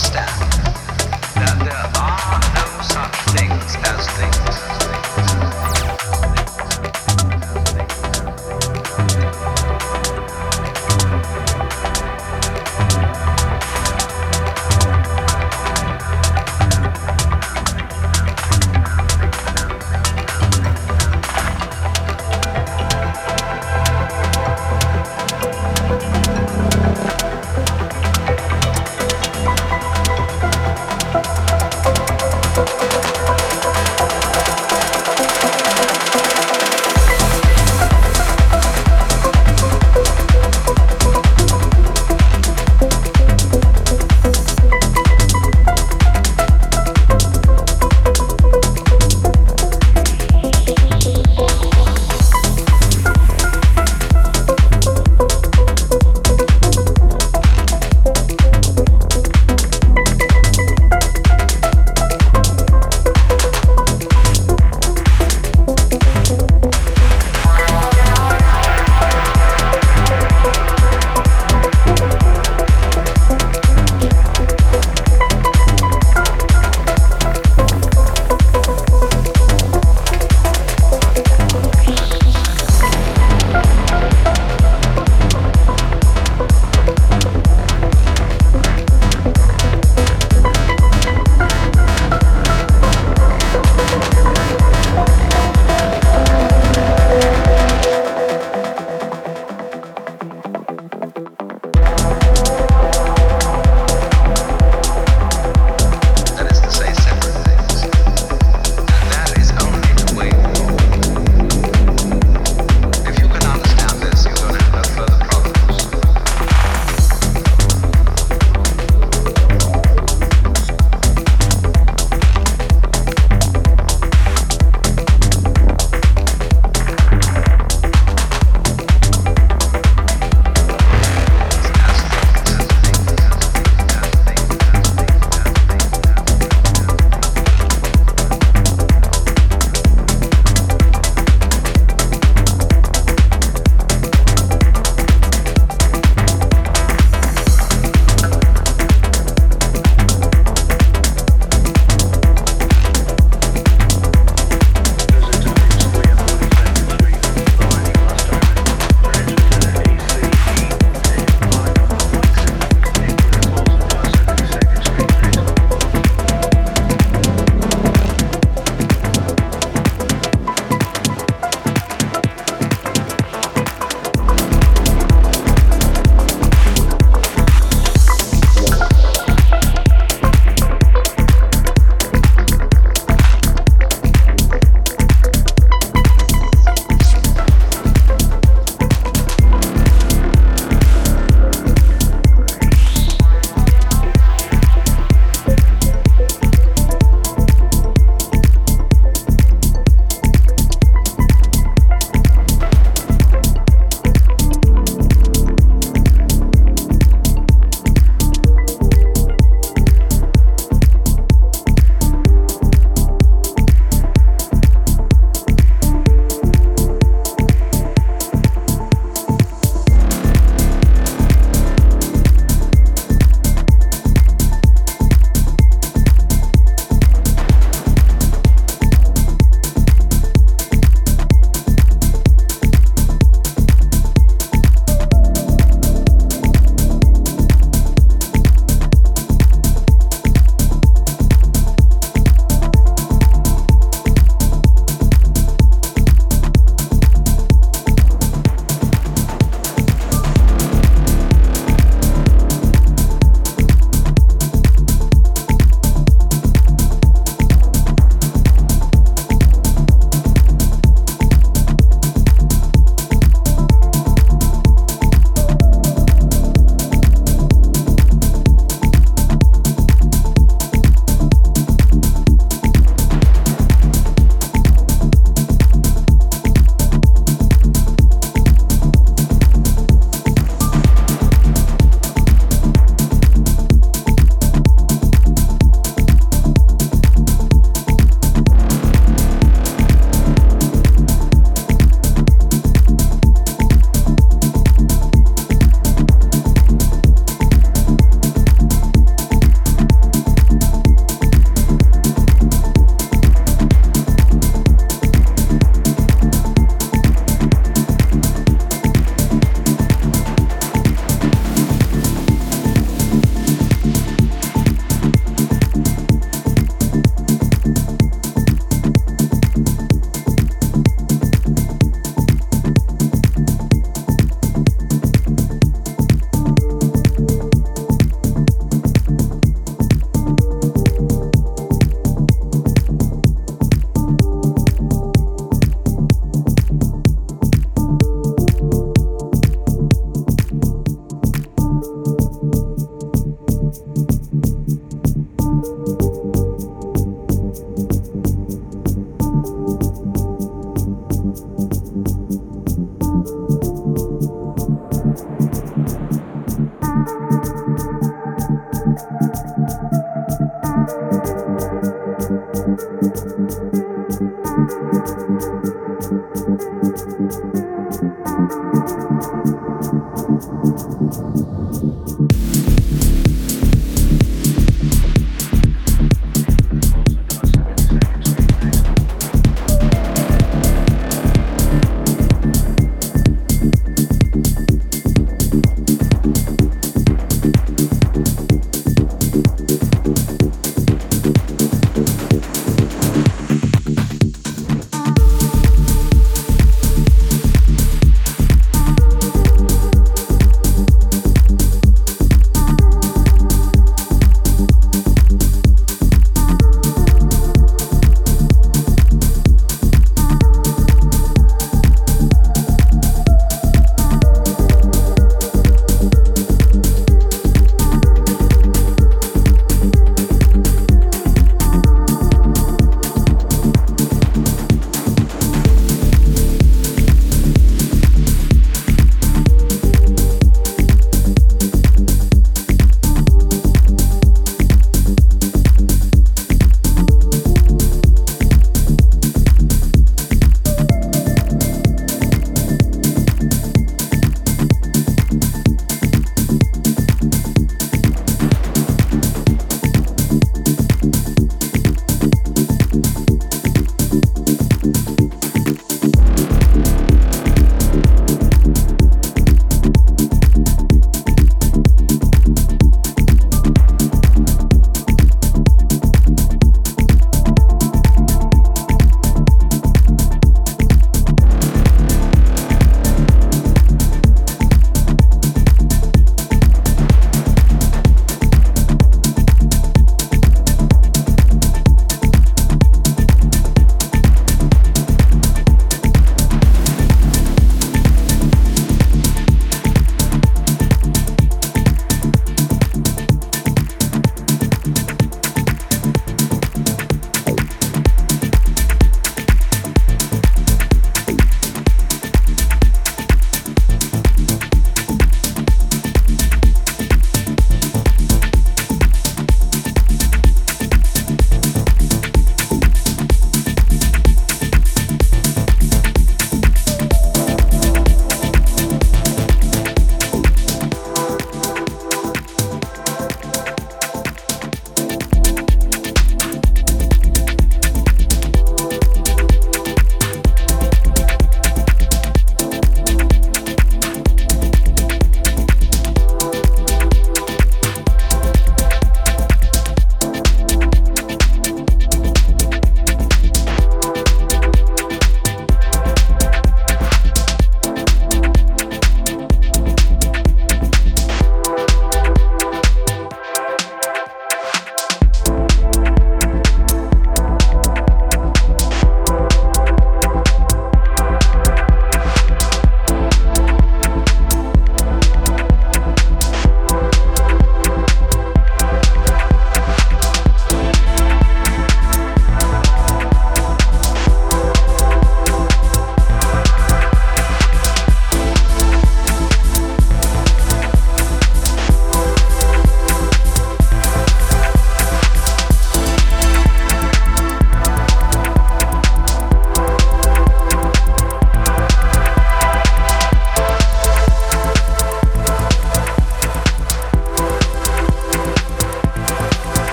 Stop.